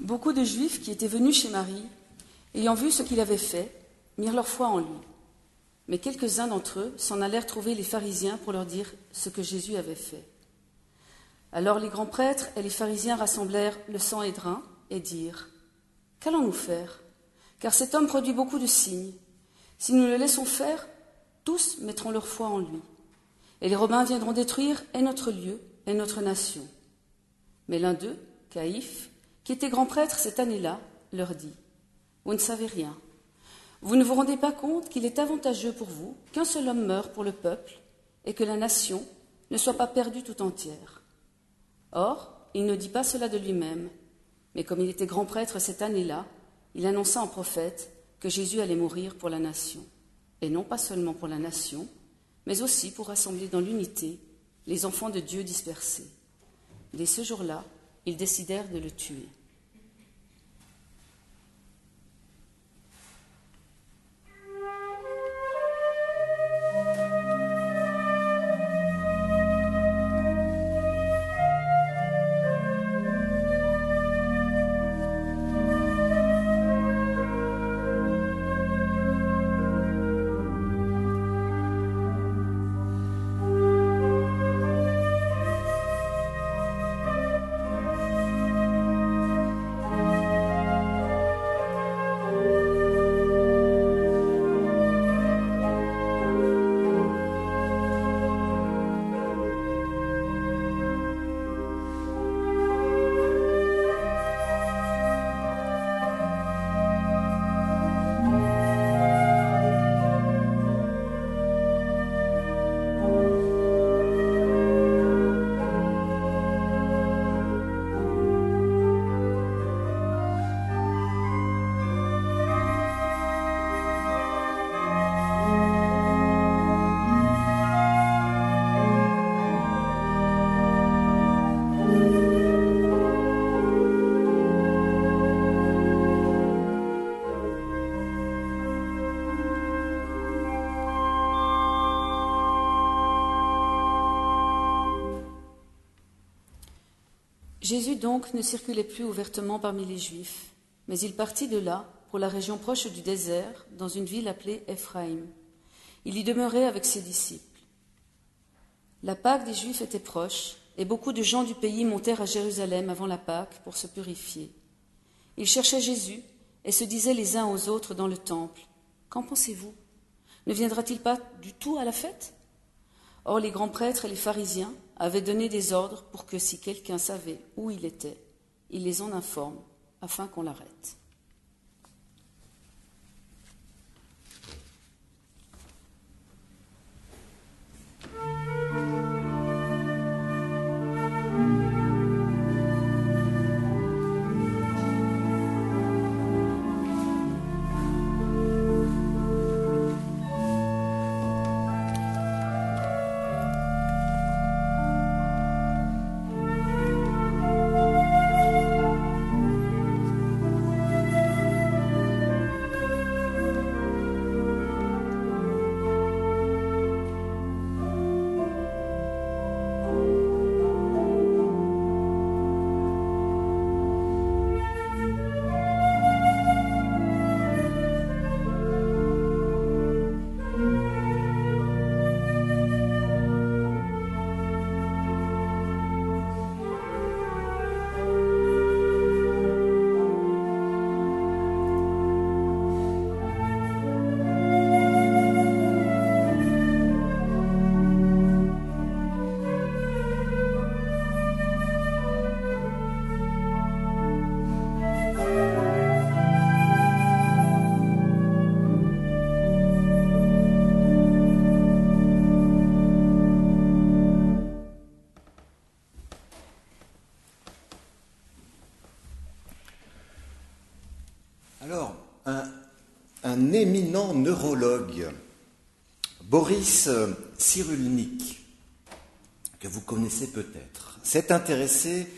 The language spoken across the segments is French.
Beaucoup de Juifs qui étaient venus chez Marie, ayant vu ce qu'il avait fait, mirent leur foi en lui. Mais quelques-uns d'entre eux s'en allèrent trouver les pharisiens pour leur dire ce que Jésus avait fait. Alors les grands prêtres et les pharisiens rassemblèrent le sang et drain et dirent Qu'allons-nous faire? Car cet homme produit beaucoup de signes. Si nous le laissons faire, tous mettront leur foi en lui. Et les Romains viendront détruire et notre lieu et notre nation. Mais l'un d'eux, Caïphe, qui était grand prêtre cette année-là, leur dit Vous ne savez rien. Vous ne vous rendez pas compte qu'il est avantageux pour vous qu'un seul homme meure pour le peuple et que la nation ne soit pas perdue tout entière. Or, il ne dit pas cela de lui-même, mais comme il était grand prêtre cette année-là, il annonça en prophète que Jésus allait mourir pour la nation, et non pas seulement pour la nation, mais aussi pour rassembler dans l'unité les enfants de Dieu dispersés. Dès ce jour-là, ils décidèrent de le tuer. Jésus donc ne circulait plus ouvertement parmi les Juifs, mais il partit de là pour la région proche du désert, dans une ville appelée Éphraïm. Il y demeurait avec ses disciples. La Pâque des Juifs était proche, et beaucoup de gens du pays montèrent à Jérusalem avant la Pâque pour se purifier. Ils cherchaient Jésus et se disaient les uns aux autres dans le temple Qu'en pensez-vous? Ne viendra-t-il pas du tout à la fête? Or les grands prêtres et les pharisiens avaient donné des ordres pour que si quelqu'un savait où il était, il les en informe afin qu'on l'arrête. Éminent neurologue, Boris Cyrulnik, que vous connaissez peut-être, s'est intéressé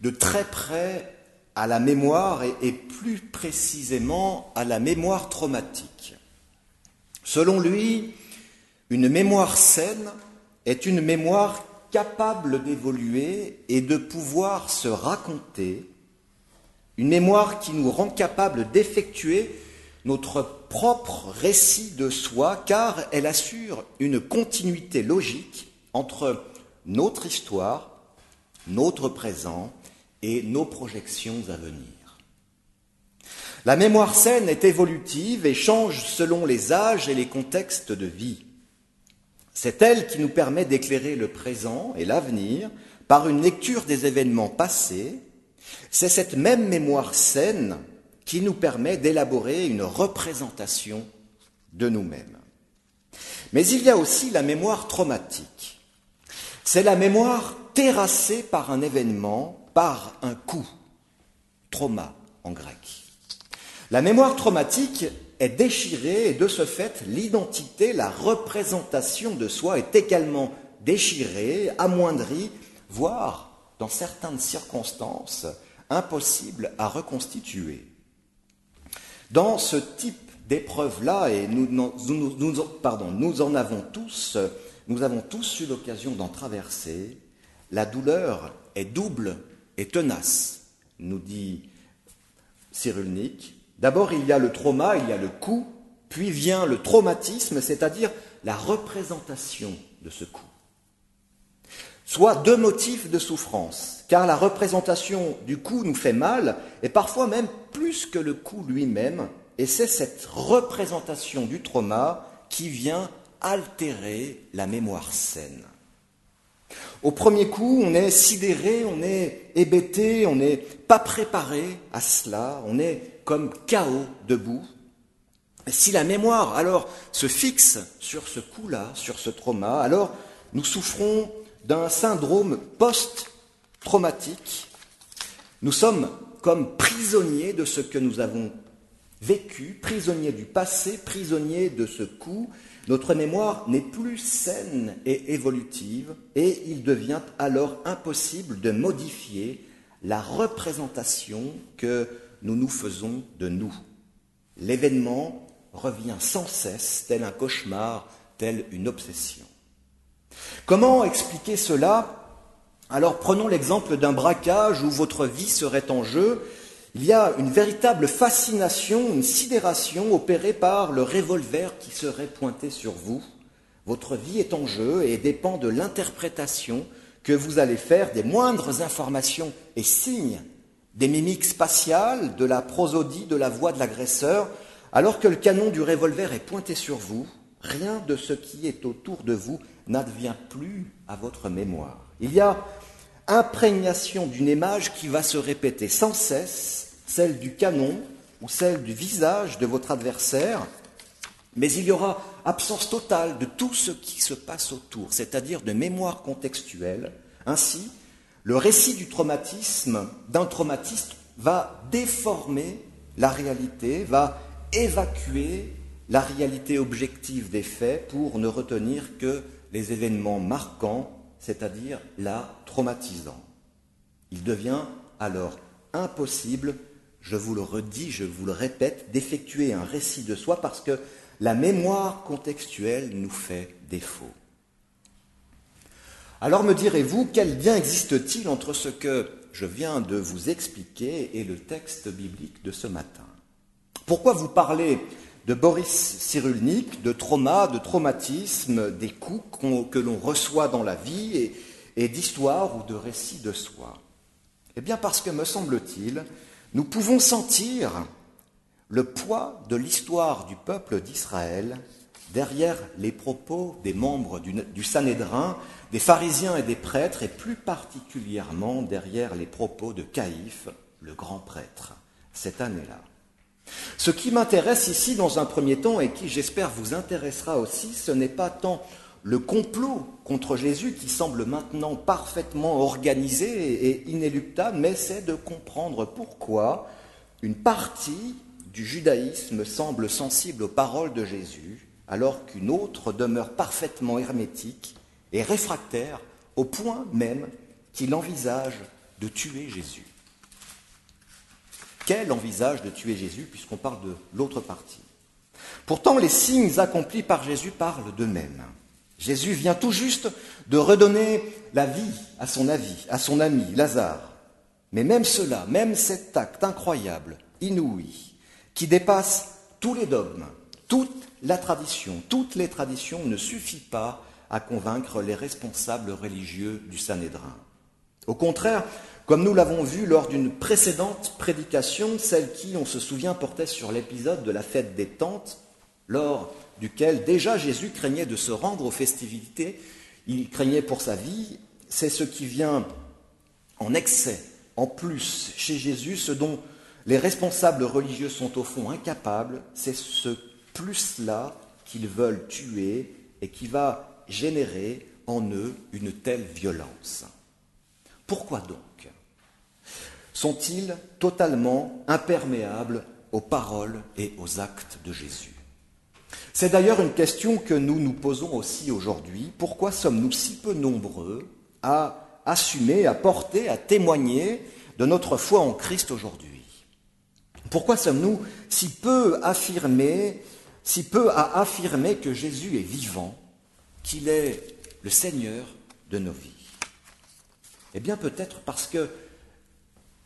de très près à la mémoire et, et, plus précisément à la mémoire traumatique. Selon lui, une mémoire saine est une mémoire capable d'évoluer et de pouvoir se raconter une mémoire qui nous rend capable d'effectuer notre propre récit de soi, car elle assure une continuité logique entre notre histoire, notre présent et nos projections à venir. La mémoire saine est évolutive et change selon les âges et les contextes de vie. C'est elle qui nous permet d'éclairer le présent et l'avenir par une lecture des événements passés. C'est cette même mémoire saine qui nous permet d'élaborer une représentation de nous-mêmes. Mais il y a aussi la mémoire traumatique. C'est la mémoire terrassée par un événement, par un coup. Trauma en grec. La mémoire traumatique est déchirée et de ce fait, l'identité, la représentation de soi est également déchirée, amoindrie, voire, dans certaines circonstances, impossible à reconstituer. Dans ce type d'épreuve-là, et nous, en avons tous, nous avons tous eu l'occasion d'en traverser, la douleur est double et tenace, nous dit Cyrulnik. D'abord, il y a le trauma, il y a le coup, puis vient le traumatisme, c'est-à-dire la représentation de ce coup. Soit deux motifs de souffrance, car la représentation du coup nous fait mal, et parfois même plus que le coup lui-même, et c'est cette représentation du trauma qui vient altérer la mémoire saine. Au premier coup, on est sidéré, on est hébété, on n'est pas préparé à cela, on est comme chaos debout. Si la mémoire alors se fixe sur ce coup-là, sur ce trauma, alors nous souffrons d'un syndrome post-traumatique. Nous sommes comme prisonniers de ce que nous avons vécu, prisonniers du passé, prisonniers de ce coup. Notre mémoire n'est plus saine et évolutive et il devient alors impossible de modifier la représentation que nous nous faisons de nous. L'événement revient sans cesse, tel un cauchemar, tel une obsession. Comment expliquer cela Alors prenons l'exemple d'un braquage où votre vie serait en jeu. Il y a une véritable fascination, une sidération opérée par le revolver qui serait pointé sur vous. Votre vie est en jeu et dépend de l'interprétation que vous allez faire des moindres informations et signes des mimiques spatiales, de la prosodie, de la voix de l'agresseur, alors que le canon du revolver est pointé sur vous, rien de ce qui est autour de vous n'advient plus à votre mémoire. Il y a imprégnation d'une image qui va se répéter sans cesse, celle du canon ou celle du visage de votre adversaire, mais il y aura absence totale de tout ce qui se passe autour, c'est-à-dire de mémoire contextuelle. Ainsi, le récit du traumatisme, d'un traumatisme, va déformer la réalité, va évacuer la réalité objective des faits pour ne retenir que les événements marquants, c'est-à-dire la traumatisant. Il devient alors impossible, je vous le redis, je vous le répète, d'effectuer un récit de soi parce que la mémoire contextuelle nous fait défaut. Alors me direz-vous, quel lien existe-t-il entre ce que je viens de vous expliquer et le texte biblique de ce matin? Pourquoi vous parlez de Boris Cyrulnik, de trauma, de traumatisme, des coups que l'on reçoit dans la vie et, et d'histoire ou de récits de soi Eh bien parce que, me semble-t-il, nous pouvons sentir le poids de l'histoire du peuple d'Israël derrière les propos des membres du, du Sanhédrin, des pharisiens et des prêtres, et plus particulièrement derrière les propos de Caïphe, le grand prêtre, cette année-là. Ce qui m'intéresse ici dans un premier temps et qui j'espère vous intéressera aussi, ce n'est pas tant le complot contre Jésus qui semble maintenant parfaitement organisé et inéluctable, mais c'est de comprendre pourquoi une partie du judaïsme semble sensible aux paroles de Jésus alors qu'une autre demeure parfaitement hermétique et réfractaire au point même qu'il envisage de tuer Jésus. Quel envisage de tuer Jésus puisqu'on parle de l'autre partie? Pourtant, les signes accomplis par Jésus parlent d'eux-mêmes. Jésus vient tout juste de redonner la vie à son, à son ami Lazare. Mais même cela, même cet acte incroyable, inouï, qui dépasse tous les dogmes, toute la tradition, toutes les traditions ne suffit pas à convaincre les responsables religieux du Sanhédrin. Au contraire, comme nous l'avons vu lors d'une précédente prédication, celle qui, on se souvient, portait sur l'épisode de la fête des tentes, lors duquel déjà Jésus craignait de se rendre aux festivités, il craignait pour sa vie, c'est ce qui vient en excès, en plus, chez Jésus, ce dont les responsables religieux sont au fond incapables, c'est ce plus-là qu'ils veulent tuer et qui va générer en eux une telle violence. Pourquoi donc sont-ils totalement imperméables aux paroles et aux actes de Jésus C'est d'ailleurs une question que nous nous posons aussi aujourd'hui. Pourquoi sommes-nous si peu nombreux à assumer, à porter, à témoigner de notre foi en Christ aujourd'hui Pourquoi sommes-nous si peu affirmés, si peu à affirmer que Jésus est vivant, qu'il est le Seigneur de nos vies? Eh bien peut-être parce que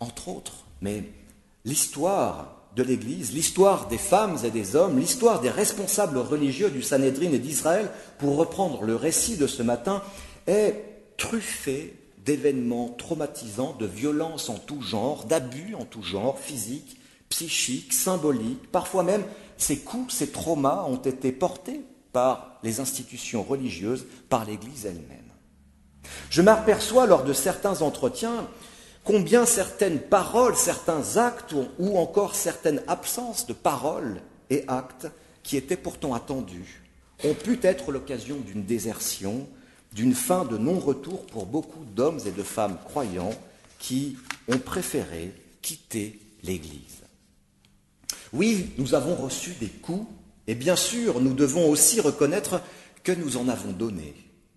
entre autres, mais l'histoire de l'Église, l'histoire des femmes et des hommes, l'histoire des responsables religieux du Sanhédrin et d'Israël, pour reprendre le récit de ce matin, est truffée d'événements traumatisants, de violences en tout genre, d'abus en tout genre, physiques, psychiques, symboliques. Parfois même, ces coups, ces traumas ont été portés par les institutions religieuses, par l'Église elle-même. Je m'aperçois lors de certains entretiens combien certaines paroles, certains actes ou encore certaines absences de paroles et actes qui étaient pourtant attendus ont pu être l'occasion d'une désertion, d'une fin de non-retour pour beaucoup d'hommes et de femmes croyants qui ont préféré quitter l'Église. Oui, nous avons reçu des coups, et bien sûr, nous devons aussi reconnaître que nous en avons donné,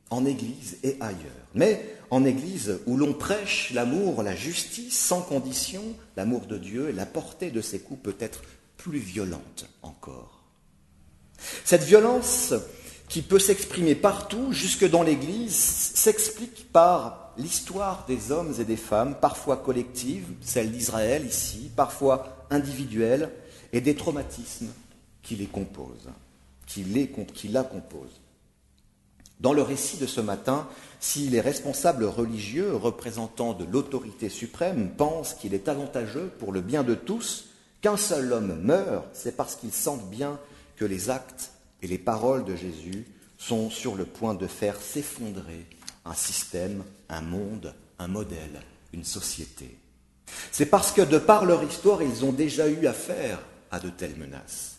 en Église et ailleurs. Mais en Église où l'on prêche l'amour, la justice sans condition, l'amour de Dieu, la portée de ces coups peut être plus violente encore. Cette violence qui peut s'exprimer partout, jusque dans l'Église, s'explique par l'histoire des hommes et des femmes, parfois collectives, celle d'Israël ici, parfois individuelle, et des traumatismes qui les composent, qui la composent. Dans le récit de ce matin, si les responsables religieux, représentants de l'autorité suprême, pensent qu'il est avantageux pour le bien de tous qu'un seul homme meure, c'est parce qu'ils sentent bien que les actes et les paroles de Jésus sont sur le point de faire s'effondrer un système, un monde, un modèle, une société. C'est parce que de par leur histoire, ils ont déjà eu affaire à de telles menaces.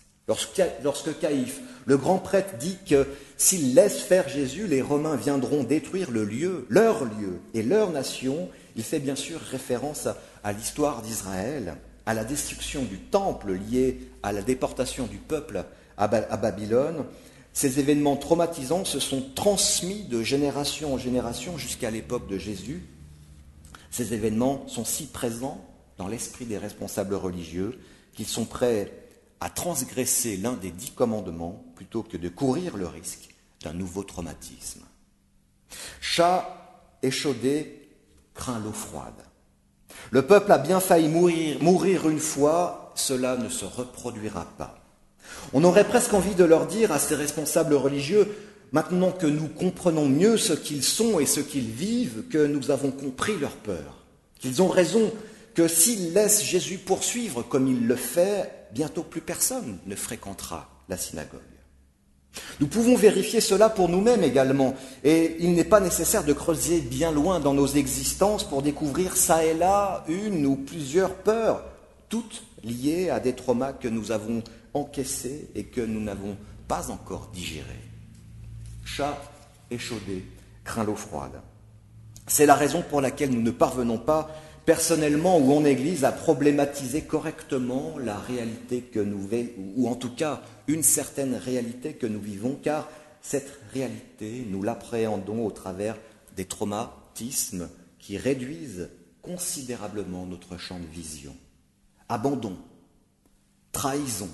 Lorsque Caïphe, le grand prêtre, dit que s'ils laissent faire Jésus, les Romains viendront détruire le lieu, leur lieu et leur nation, il fait bien sûr référence à, l'histoire d'Israël, à la destruction du temple lié à la déportation du peuple à, à Babylone. Ces événements traumatisants se sont transmis de génération en génération jusqu'à l'époque de Jésus. Ces événements sont si présents dans l'esprit des responsables religieux qu'ils sont prêts à transgresser l'un des dix commandements plutôt que de courir le risque d'un nouveau traumatisme. Chat échaudé craint l'eau froide. Le peuple a bien failli mourir, mourir une fois, cela ne se reproduira pas. On aurait presque envie de leur dire à ces responsables religieux, maintenant que nous comprenons mieux ce qu'ils sont et ce qu'ils vivent, que nous avons compris leur peur, qu'ils ont raison, que s'ils laissent Jésus poursuivre comme il le fait, bientôt plus personne ne fréquentera la synagogue. Nous pouvons vérifier cela pour nous-mêmes également, et il n'est pas nécessaire de creuser bien loin dans nos existences pour découvrir ça et là une ou plusieurs peurs, toutes liées à des traumas que nous avons encaissés et que nous n'avons pas encore digérés. Chat échaudé craint l'eau froide. C'est la raison pour laquelle nous ne parvenons pas personnellement ou en Église, à problématiser correctement la réalité que nous vivons, ou en tout cas une certaine réalité que nous vivons, car cette réalité, nous l'appréhendons au travers des traumatismes qui réduisent considérablement notre champ de vision. Abandon, trahison,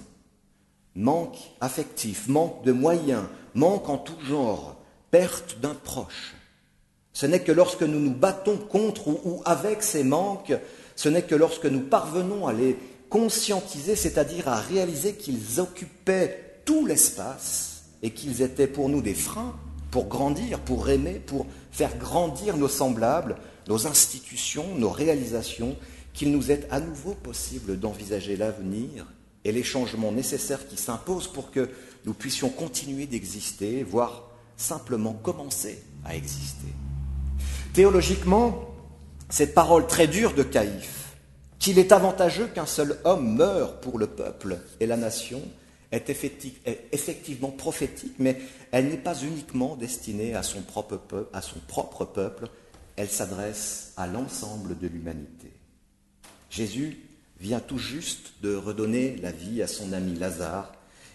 manque affectif, manque de moyens, manque en tout genre, perte d'un proche, ce n'est que lorsque nous nous battons contre ou, avec ces manques, ce n'est que lorsque nous parvenons à les conscientiser, c'est-à-dire à réaliser qu'ils occupaient tout l'espace et qu'ils étaient pour nous des freins pour grandir, pour aimer, pour faire grandir nos semblables, nos institutions, nos réalisations, qu'il nous est à nouveau possible d'envisager l'avenir et les changements nécessaires qui s'imposent pour que nous puissions continuer d'exister, voire simplement commencer à exister. Théologiquement, cette parole très dure de Caïphe, qu'il est avantageux qu'un seul homme meure pour le peuple et la nation, est, effectivement prophétique, mais elle n'est pas uniquement destinée à son propre peuple, à son propre peuple elle s'adresse à l'ensemble de l'humanité. Jésus vient tout juste de redonner la vie à son ami Lazare,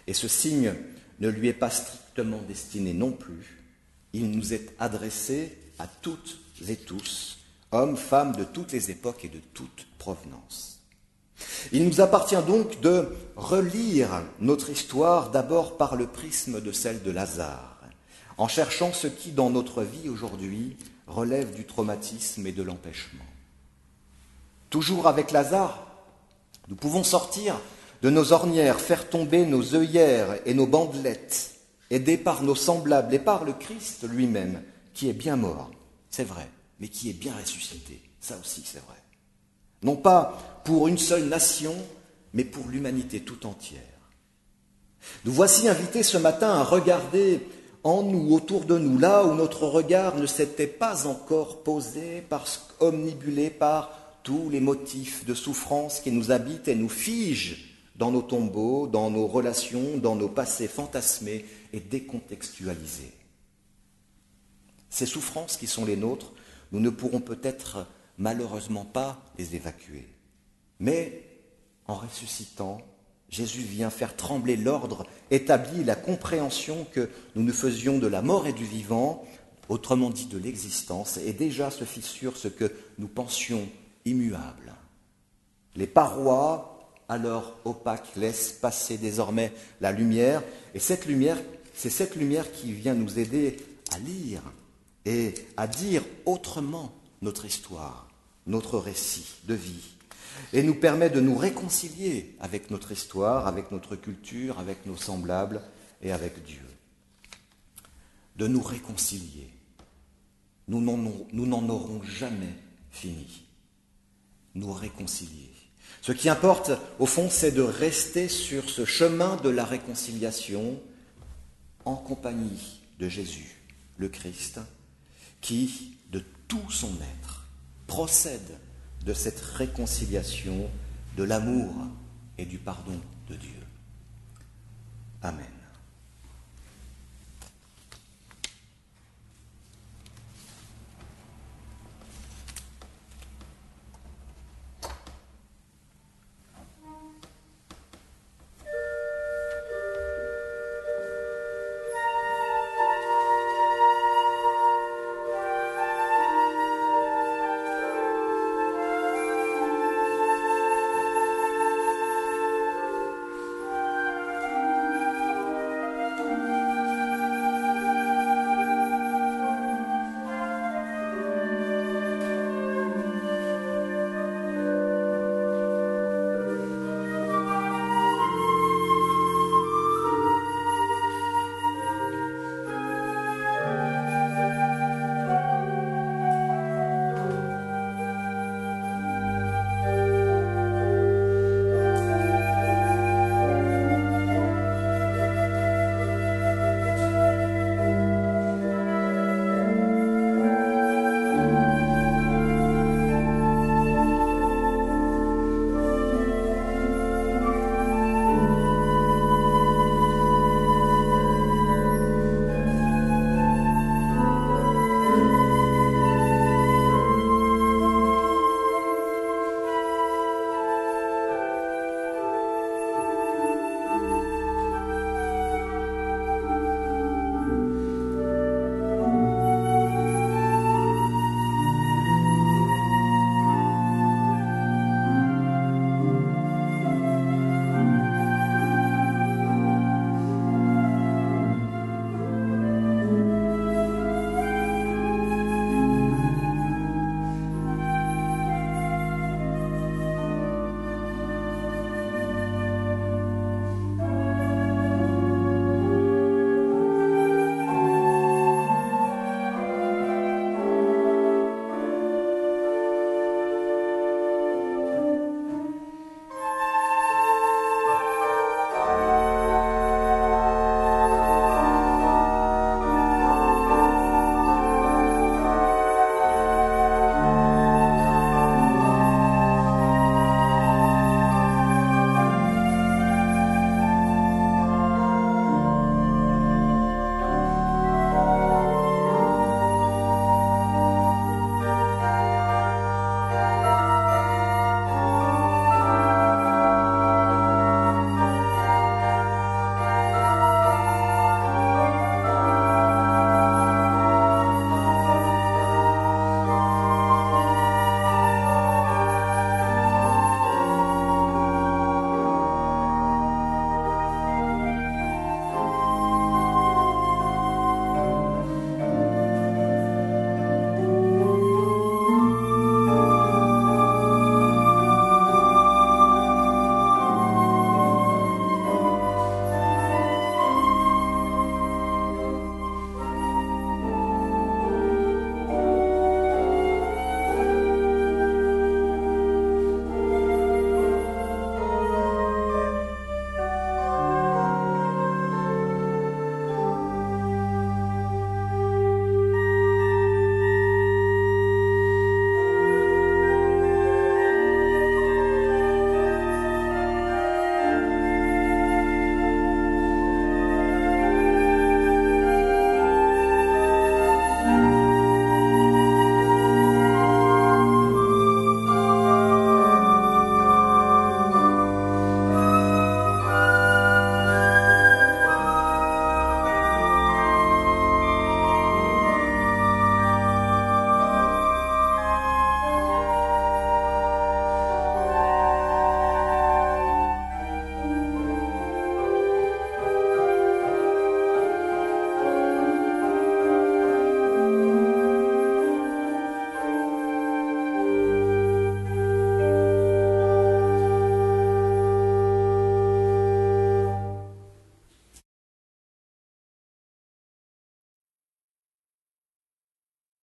et ce signe ne lui est pas strictement destiné non plus. Il nous est adressé à toutes et tous, hommes, femmes de toutes les époques et de toute provenance. Il nous appartient donc de relire notre histoire d'abord par le prisme de celle de Lazare, en cherchant ce qui, dans notre vie aujourd'hui, relève du traumatisme et de l'empêchement. Toujours avec Lazare, nous pouvons sortir de nos ornières, faire tomber nos œillères et nos bandelettes, aidés par nos semblables et par le Christ lui-même, qui est bien mort, c'est vrai, mais qui est bien ressuscité, ça aussi c'est vrai. Non pas pour une seule nation, mais pour l'humanité tout entière. Nous voici invités ce matin à regarder en nous, autour de nous, là où notre regard ne s'était pas encore posé, parce omnibulé par tous les motifs de souffrance qui nous habitent et nous figent dans nos tombeaux, dans nos relations, dans nos passés fantasmés et décontextualisés. Ces souffrances qui sont les nôtres, nous ne pourrons peut-être malheureusement pas les évacuer. Mais en ressuscitant, Jésus vient faire trembler l'ordre établi, la compréhension que nous nous faisions de la mort et du vivant, autrement dit de l'existence, et déjà se fissure ce que nous pensions immuable. Les parois, alors opaques, laissent passer désormais la lumière, et cette lumière, c'est cette lumière qui vient nous aider à lire et à dire autrement notre histoire, notre récit de vie, et nous permet de nous réconcilier avec notre histoire, avec notre culture, avec nos semblables et avec Dieu. De nous réconcilier. Nous n'en aurons jamais fini. Nous réconcilier. Ce qui importe, au fond, c'est de rester sur ce chemin de la réconciliation en compagnie de Jésus, le Christ, qui, de tout son être, procède de cette réconciliation, de l'amour et du pardon de Dieu. Amen.